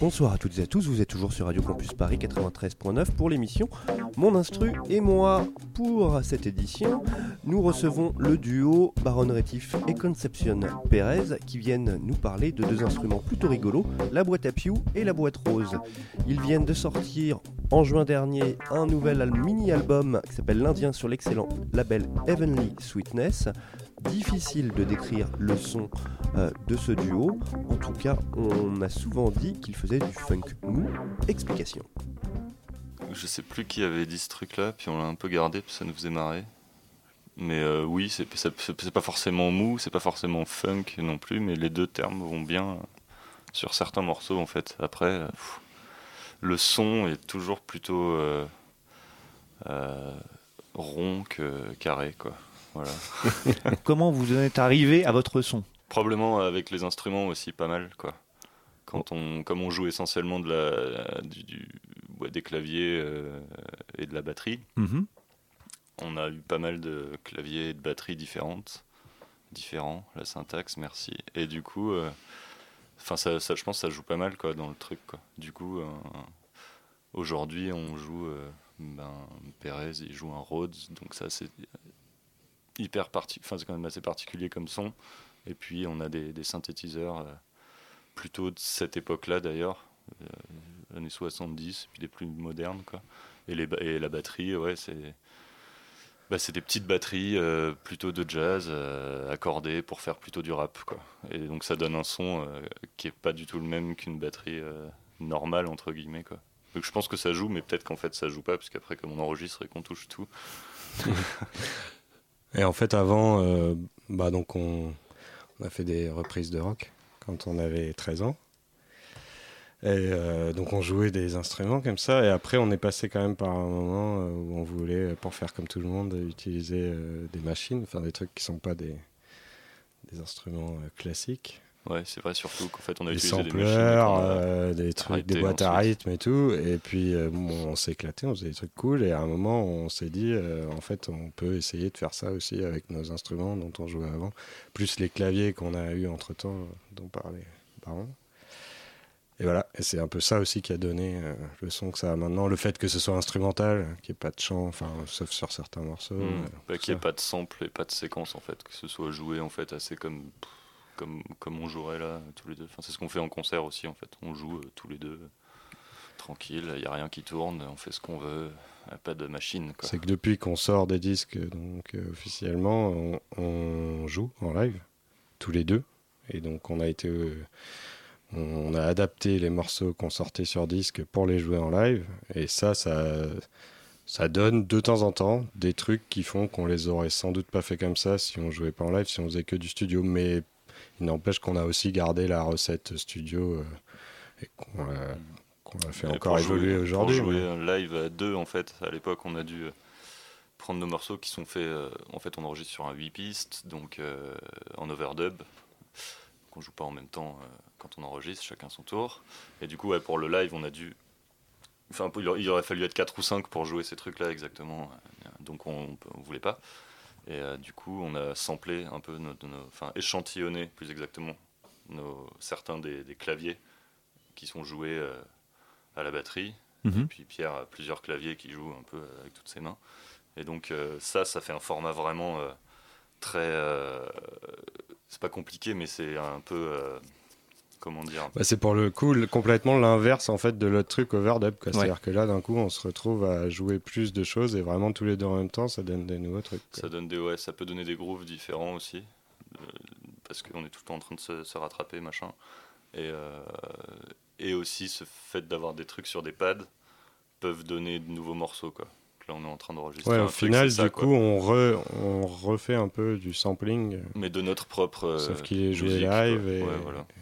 Bonsoir à toutes et à tous, vous êtes toujours sur Radio Campus Paris 93.9 pour l'émission Mon Instru et moi. Pour cette édition, nous recevons le duo Baron Rétif et Conception Pérez qui viennent nous parler de deux instruments plutôt rigolos, la boîte à Pew et la boîte rose. Ils viennent de sortir en juin dernier un nouvel al- mini-album qui s'appelle L'Indien sur l'excellent label Heavenly Sweetness. Difficile de décrire le son euh, de ce duo. En tout cas, on a souvent dit qu'il faisait du funk mou. Explication. Je sais plus qui avait dit ce truc-là, puis on l'a un peu gardé, puis ça nous faisait marrer. Mais euh, oui, c'est pas forcément mou, c'est pas forcément funk non plus, mais les deux termes vont bien euh, sur certains morceaux en fait. Après, le son est toujours plutôt rond que carré, quoi. Voilà. Comment vous en êtes arrivé à votre son? Probablement avec les instruments aussi pas mal quoi. Quand on, comme on joue essentiellement de la, du, du- ouais, des claviers euh, et de la batterie, on a eu pas mal de claviers et de batteries différentes, différents, la syntaxe, merci. Et du coup, euh, enfin ça, ça, je pense que ça joue pas mal quoi dans le truc quoi. Du coup, euh, aujourd'hui on joue, euh, ben Perez il joue un Rhodes, donc ça c'est hyper enfin c'est quand même assez particulier comme son. Et puis on a des, synthétiseurs euh, plutôt de cette époque-là d'ailleurs, euh, années 70, puis des plus modernes quoi. Et, les, et la batterie, ouais, c'est bah, c'est des petites batteries euh, plutôt de jazz accordées pour faire plutôt du rap quoi. Et donc ça donne un son qui est pas du tout le même qu'une batterie normale entre guillemets quoi. Donc je pense que ça joue, mais peut-être qu'en fait ça joue pas, parce qu'après comme on enregistre et qu'on touche tout, Et en fait, avant, euh, bah donc on, a fait des reprises de rock quand on avait 13 ans. Et euh, donc on jouait des instruments comme ça. Et après, on est passé quand même par un moment euh, où on voulait, pour faire comme tout le monde, utiliser des machines, enfin des trucs qui sont pas des, des instruments classiques. Ouais c'est vrai surtout qu'en fait on a Des utilisé des machines. euh, des trucs, arrêté des boîtes à rythme et tout. Et puis euh, bon, on s'est éclaté, on faisait des trucs cool. Et à un moment, on s'est dit, euh, en fait, on peut essayer de faire ça aussi avec nos instruments dont on jouait avant, plus les claviers qu'on a eu entre temps, dont parlait Baron. Et voilà, et c'est un peu ça aussi qui a donné le son que ça a maintenant. Le fait que ce soit instrumental, qu'il n'y ait pas de chant, enfin, sauf sur certains morceaux. Euh, Bah, qu'il n'y ait pas de sample et pas de séquence en fait, que ce soit joué en fait assez comme, comme, on jouerait là tous les deux. Enfin, c'est ce qu'on fait en concert aussi en fait. On joue euh, tous les deux tranquille, il n'y a rien qui tourne, on fait ce qu'on veut, pas de machine. C'est que depuis qu'on sort des disques, donc euh, officiellement, on, on joue en live, tous les deux. Et donc on a été, euh, on a adapté les morceaux qu'on sortait sur disque pour les jouer en live. Et ça, ça, ça donne de temps en temps des trucs qui font qu'on les aurait sans doute pas fait comme ça si on jouait pas en live, si on faisait que du studio. Mais il n'empêche qu'on a aussi gardé la recette studio euh, et qu'on a, qu'on a fait Et encore évoluer aujourd'hui. Pour jouer mais- un live à deux, en fait, à l'époque, on a dû euh, prendre nos morceaux qui sont faits. euh, en fait, on enregistre sur un 8 pistes, donc euh, en overdub. Qu'on joue pas en même temps euh, quand on enregistre, chacun son tour. Et du coup, ouais, pour le live, on a dû. Enfin, il aurait- fallu être 4 ou 5 pour jouer ces trucs-là exactement. Donc, on, on voulait pas. Et euh, du coup, on a samplé un peu, nos, nos- enfin, échantillonné plus exactement, nos, certains des, des claviers qui sont joués euh, à la batterie. Mhm. Et puis Pierre a plusieurs claviers qui joue un peu avec toutes ses mains. Et donc euh, ça, ça fait un format vraiment euh, très... euh, c'est pas compliqué, mais c'est un peu... euh, comment dire Bah, c'est pour le coup complètement l'inverse en fait de l'autre truc overdub. Ouais. C'est-à-dire que là d'un coup on se retrouve à jouer plus de choses et vraiment tous les deux en même temps ça donne des nouveaux trucs. quoi. Ça, donne des, ouais, ça peut donner des grooves différents aussi. euh, parce qu'on est tout le temps en train de se, se rattraper, machin. Et, euh, et aussi ce fait d'avoir des trucs sur des pads peuvent donner de nouveaux morceaux. Quoi. Là, on est en train d'enregistrer. Ouais, un au final ça, du quoi. coup on, re- on refait un peu du sampling. Mais de notre propre. euh, Sauf qu'il est joué musique, quoi. live et- Ouais, voilà. Et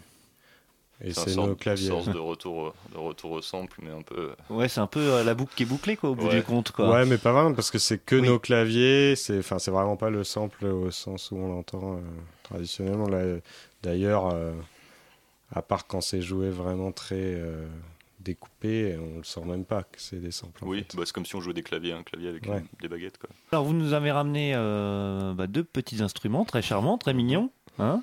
C'est un c'est nos claviers. sorte de retour, de retour au sample, mais un peu. Ouais, c'est un peu euh, la boucle qui est bouclée, quoi, au bout Ouais. du compte, quoi. Ouais, mais pas vraiment, parce que c'est que Oui. nos claviers. C'est, enfin, c'est vraiment pas le sample au sens où on l'entend euh, traditionnellement. Là, d'ailleurs, euh, à part quand c'est joué vraiment très euh, découpé, on le sent même pas que c'est des samples. Oui, bah, c'est comme si on jouait des claviers, un clavier avec Ouais. une- des baguettes. Quoi. Alors, vous nous avez ramené euh, bah, deux petits instruments très charmants, très mignons. hein.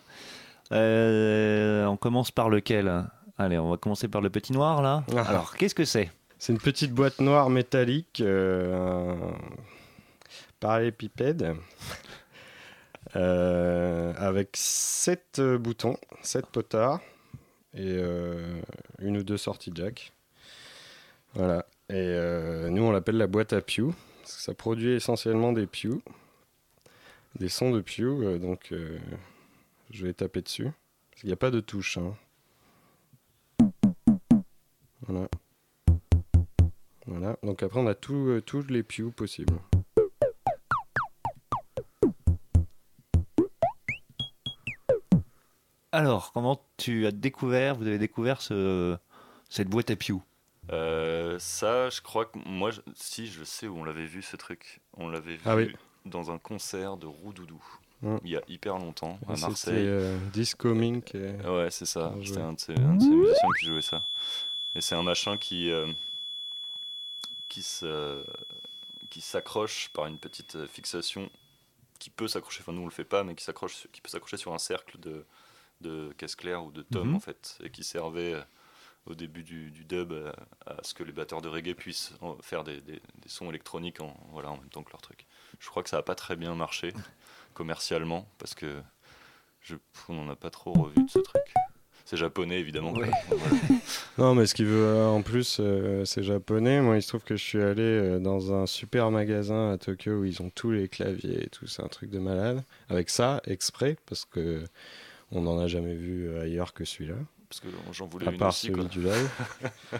Euh, on commence par lequel? Allez, on va commencer par le petit noir, là. Ah. Alors, qu'est-ce que c'est? C'est une petite boîte noire métallique, euh, un parallélépipède, euh, avec 7 boutons, 7 potards et euh, une ou deux sorties jack. Voilà. Et euh, nous, on l'appelle la boîte à Pew, parce que ça produit essentiellement des Pew, des sons de Pew, euh, donc euh, je vais taper dessus. Parce qu'il n'y a pas de touche. hein. Voilà. Voilà, donc après on a tout, euh, tous les pews possibles. Alors, comment tu as découvert, vous avez découvert ce, cette boîte à Pew Euh, ça, je crois que moi, je- si je sais où on l'avait vu ce truc. On l'avait vu Ah oui. dans un concert de Roudoudou. Mm. Il y a hyper longtemps à C'était Marseille. euh, Disco Mink. Ouais, c'est ça. C'était un de, ces, musiciens qui jouait ça. Et c'est un machin qui, euh, qui se, qui s'accroche par une petite fixation qui peut s'accrocher. Enfin, nous on le fait pas, mais qui s'accroche, qui peut s'accrocher sur un cercle de, de caisse claire ou de tom Mhm. en fait, et qui servait au début du, du dub euh, à ce que les batteurs de reggae puissent en- faire des, des- des sons électroniques en, voilà, en même temps que leur truc. Je crois que ça a pas très bien marché commercialement parce que je, on n'en a pas trop revu de ce truc. C'est japonais évidemment. quoi. Ouais. Voilà. Non, mais ce qui veut euh, en plus, euh, c'est japonais. Moi, il se trouve que je suis allé euh, dans un super magasin à Tokyo où ils ont tous les claviers et tout. C'est un truc de malade. Avec ça, exprès, parce que on n'en a jamais vu euh, ailleurs que celui-là. Parce que j'en voulais à une part aussi. celui du live.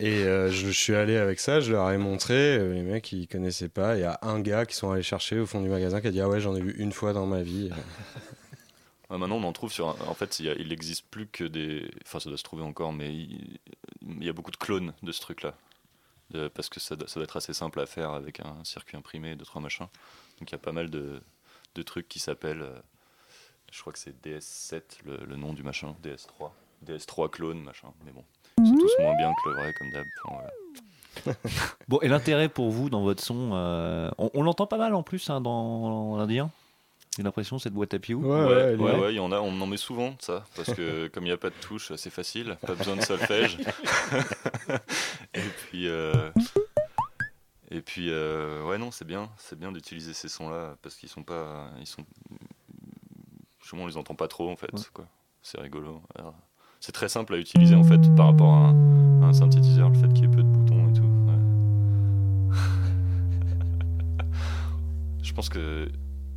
Et euh, je, je suis allé avec ça, je leur ai montré, euh, les mecs ils connaissaient pas. Il y a un gars qui sont allés chercher au fond du magasin qui a dit Ah ouais, j'en ai vu une fois dans ma vie. Ouais, maintenant, on en trouve sur. En fait, il n'existe plus que des. Enfin, ça doit se trouver encore, mais il, il y a beaucoup de clones de ce truc-là. De- Parce que ça doit, ça doit être assez simple à faire avec un circuit imprimé, deux, trois machins. Donc, il y a pas mal de, de trucs qui s'appellent. Je crois que c'est DS7, le, le nom du machin. DS3. DS3 clone, machin. Mais bon, sont tous moins bien que le vrai, comme d'hab. Enfin, voilà. Bon, et l'intérêt pour vous dans votre son, euh, on, on l'entend pas mal en plus hein, dans l'Indien J'ai l'impression, cette boîte à Pew. Ouais, Ouais, ouais, il y en a, on en met souvent ça, parce que comme il n'y a pas de touche, c'est facile, pas besoin de solfège. et puis, euh, et puis, euh, ouais, non, c'est bien, c'est bien d'utiliser ces sons-là, parce qu'ils sont pas, ils sont, moi, on les entend pas trop en fait, Ouais. C'est rigolo. Alors, C'est très simple à utiliser en fait par rapport à un, à un synthétiseur, le fait qu'il y ait peu de boutons et tout. ouais. Je pense que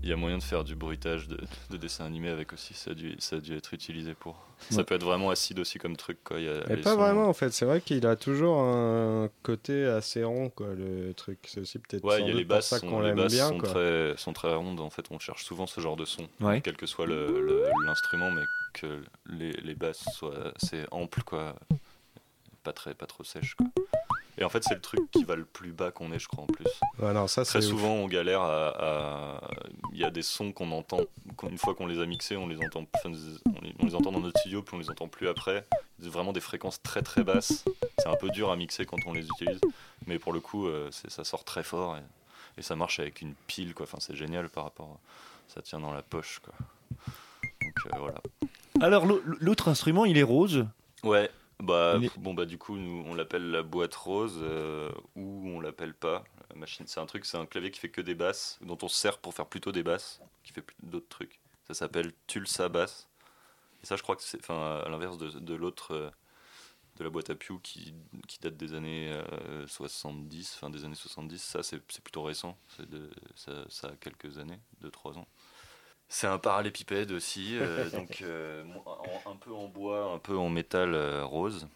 il y a moyen de faire du bruitage de, de dessin animé avec aussi. Ça a dû, ça a dû être utilisé pour. Ça peut être vraiment acide aussi comme truc. Quoi. Il y a Mais pas sons- vraiment en fait, c'est vrai qu'il a toujours un côté assez rond quoi, le truc. C'est aussi peut-être Ouais, sans il y a les pour basses, ça qu'on les l'aime basses bien sont, quoi. très, sont très rondes. En fait, on cherche souvent ce genre de son, Ouais. quel que soit l'instrument, mais que les, les basses soient assez amples, quoi. Pas, très, pas trop sèches. Quoi. Et en fait, c'est le truc qui va le plus bas qu'on ait, je crois, en plus. Ouais, non, ça Très ouf. souvent, on galère à. à- Il y a des sons qu'on entend, une fois qu'on les a mixés, on les entend, enfin, on les, on les entend dans notre studio, puis on les entend plus après. C'est vraiment des fréquences très très basses. C'est un peu dur à mixer quand on les utilise, mais pour le coup, euh, ça sort très fort et, et ça marche avec une pile, quoi. Enfin, c'est génial par rapport. Ça tient dans la poche, quoi. Donc euh, voilà. Alors, l'au- l'autre instrument, il est rose. Ouais. Bah, est- bon, bah, du coup, nous, on l'appelle la boîte rose euh, ou on l'appelle pas. La machine, c'est un truc, c'est un clavier qui fait que des basses, dont on se sert pour faire plutôt des basses, qui fait d'autres trucs. Ça s'appelle Tulsa Bass. Et ça, je crois que c'est, enfin, à l'inverse de, de l'autre, euh, de la boîte à Pew qui, qui date des années euh, 70, fin des années 70, ça, c'est, plutôt récent. C'est de, ça, ça a quelques années, 2-3 ans. C'est un parallépipède aussi, euh, donc euh, en- un peu en bois, un peu en métal euh, rose,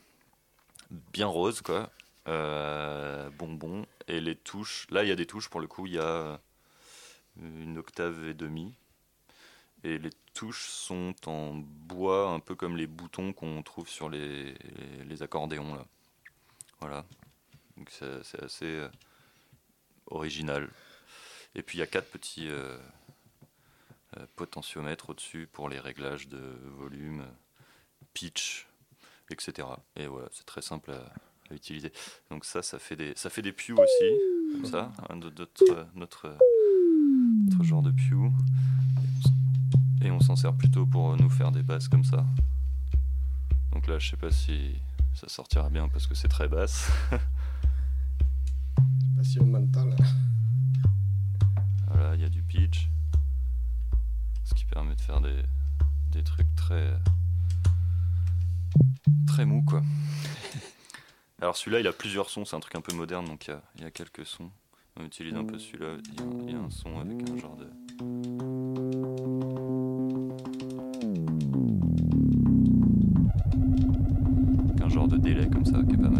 bien rose quoi, bonbon. Et les touches, là il y a des touches pour le coup, il y a une octave et demi. Et les touches sont en bois, un peu comme les boutons qu'on trouve sur les, les, accordéons. Là. Voilà. Donc c'est assez original. Et puis il y a quatre petits euh, potentiomètres au-dessus pour les réglages de volume, pitch, etc. Et voilà, c'est très simple à, utiliser. Donc ça, ça fait des, ça fait des pews aussi, comme ça, un notre, notre, genre de pew. Et on s'en sert plutôt pour nous faire des basses comme ça. Donc là, je sais pas si ça sortira bien parce que c'est très basse. mental. Voilà, il y a du pitch. De faire des, des trucs très. très mou quoi. Alors celui-là, il a plusieurs sons, c'est un truc un peu moderne, donc il y a, il y a quelques sons. On utilise un peu celui-là, il y, a un son avec un genre de. un genre de délai comme ça qui est pas mal.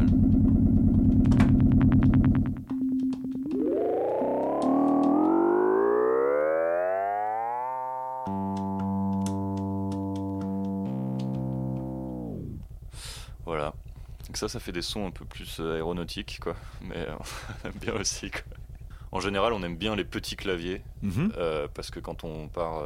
Ça, ça fait des sons un peu plus euh, aéronautiques, quoi. Mais euh, on aime bien aussi, quoi. En général, on aime bien les petits claviers mhm. euh, parce que quand on part,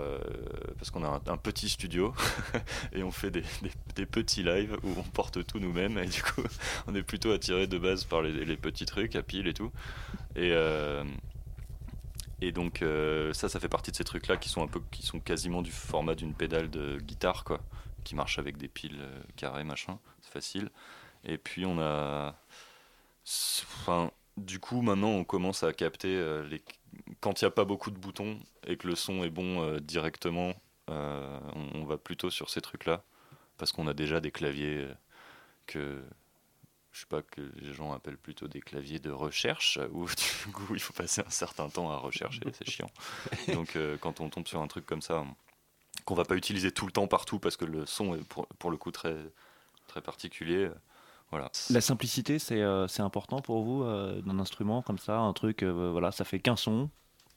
parce qu'on a un, petit studio et on fait des, petits lives où on porte tout nous-mêmes et du coup, on est plutôt attiré de base par les, petits trucs à pile et tout. Et et donc ça, ça fait partie de ces trucs-là qui sont un peu, qui sont quasiment du format d'une pédale de guitare, quoi, qui marche avec des piles carrées, machin. C'est facile. Et puis on a. Enfin, du coup, maintenant, on commence à capter euh, les... quand il n'y a pas beaucoup de boutons et que le son est bon euh, directement. Euh, on, va plutôt sur ces trucs-là parce qu'on a déjà des claviers que je sais pas que les gens appellent plutôt des claviers de recherche où du coup il faut passer un certain temps à rechercher, c'est chiant. Donc quand on tombe sur un truc comme ça qu'on va pas utiliser tout le temps partout parce que le son est pour, pour le coup très très particulier la simplicité, c'est euh, important pour vous euh, d'un instrument comme ça, un truc, euh, voilà, ça fait qu'un son,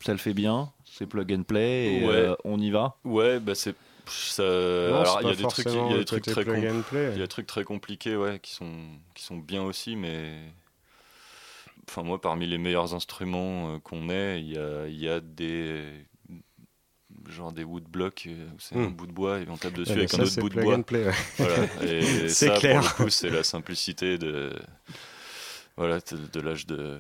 ça le fait bien, c'est plug and play et on y va. Ouais, bah c'est ça. alors il y a des trucs, il y a des trucs très il y a des trucs très compliqués, ouais, qui sont qui sont bien aussi, mais enfin moi parmi les meilleurs instruments qu'on ait, il y a, y a des genre des woodblocks, euh, c'est un hmm. bout de bois et on tape dessus avec un autre bout de bois. voilà. Et ça, clair. pour le coup, c'est la simplicité de voilà, de, l'âge de,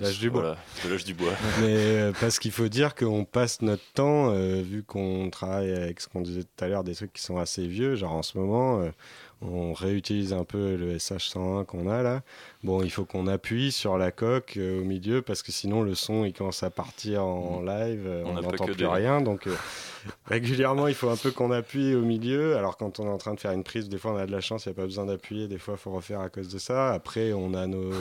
l'âge du bois. de l'âge du bois. Mais euh, parce qu'il faut dire qu'on passe notre temps, euh, vu qu'on travaille avec ce qu'on disait tout à l'heure, des trucs qui sont assez vieux, genre en ce moment, on réutilise un peu le SH101 qu'on a là. Bon, il faut qu'on appuie sur la coque euh, au milieu parce que sinon le son il commence à partir en mm. live, euh, on n'entend plus rien. Donc euh, régulièrement il faut un peu qu'on appuie au milieu. Alors quand on est en train de faire une prise, des fois on a de la chance, il n'y a pas besoin d'appuyer, des fois il faut refaire à cause de ça. Après on a nos,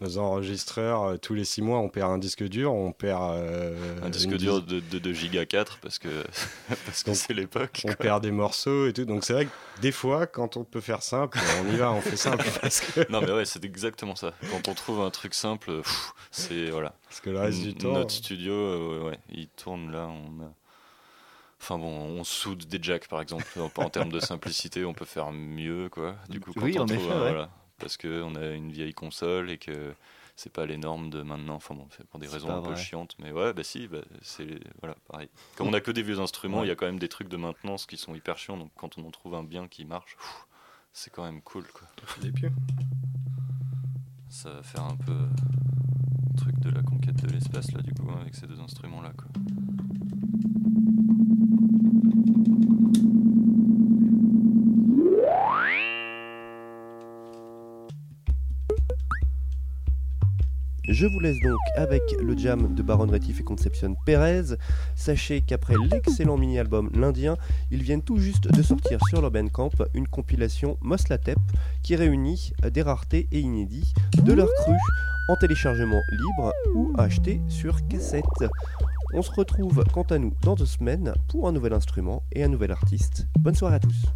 nos enregistreurs, tous les six mois on perd un disque dur, on perd... un disque dur de, de, 2 Giga 4 parce que parce que c'est l'époque. On perd des morceaux et tout. Donc c'est vrai que des fois quand on peut faire simple, on y va, on fait simple. Parce que... Non mais ouais c'est exactement ça. Quand on trouve un truc simple, c'est voilà. Parce que le reste du temps. Notre studio, euh, ouais, il tourne là. On a... Enfin bon, on soude des jacks par exemple. en termes de simplicité, on peut faire mieux quoi. Du coup, quand on trouve, voilà, parce que on a une vieille console et que c'est pas les normes de maintenant. Enfin bon, c'est pour des raisons un peu chiantes, mais ouais, bah si, bah, c'est voilà, pareil. Comme on a que des vieux instruments, il y a quand même des trucs de maintenance qui sont hyper chiants. Donc quand on en trouve un bien qui marche, c'est quand même cool quoi. Des pieux ça va faire un peu euh, truc de la conquête de l'espace là du coup avec ces deux instruments là quoi. Je vous laisse donc avec le jam de Baron Rétif et Conception Pérez. Sachez qu'après l'excellent mini-album L'Indien, ils viennent tout juste de sortir sur leur Camp une compilation Moslatep qui réunit des raretés et inédits de leur cru en téléchargement libre ou acheté sur cassette. On se retrouve quant à nous dans deux semaines pour un nouvel instrument et un nouvel artiste. Bonne soirée à tous.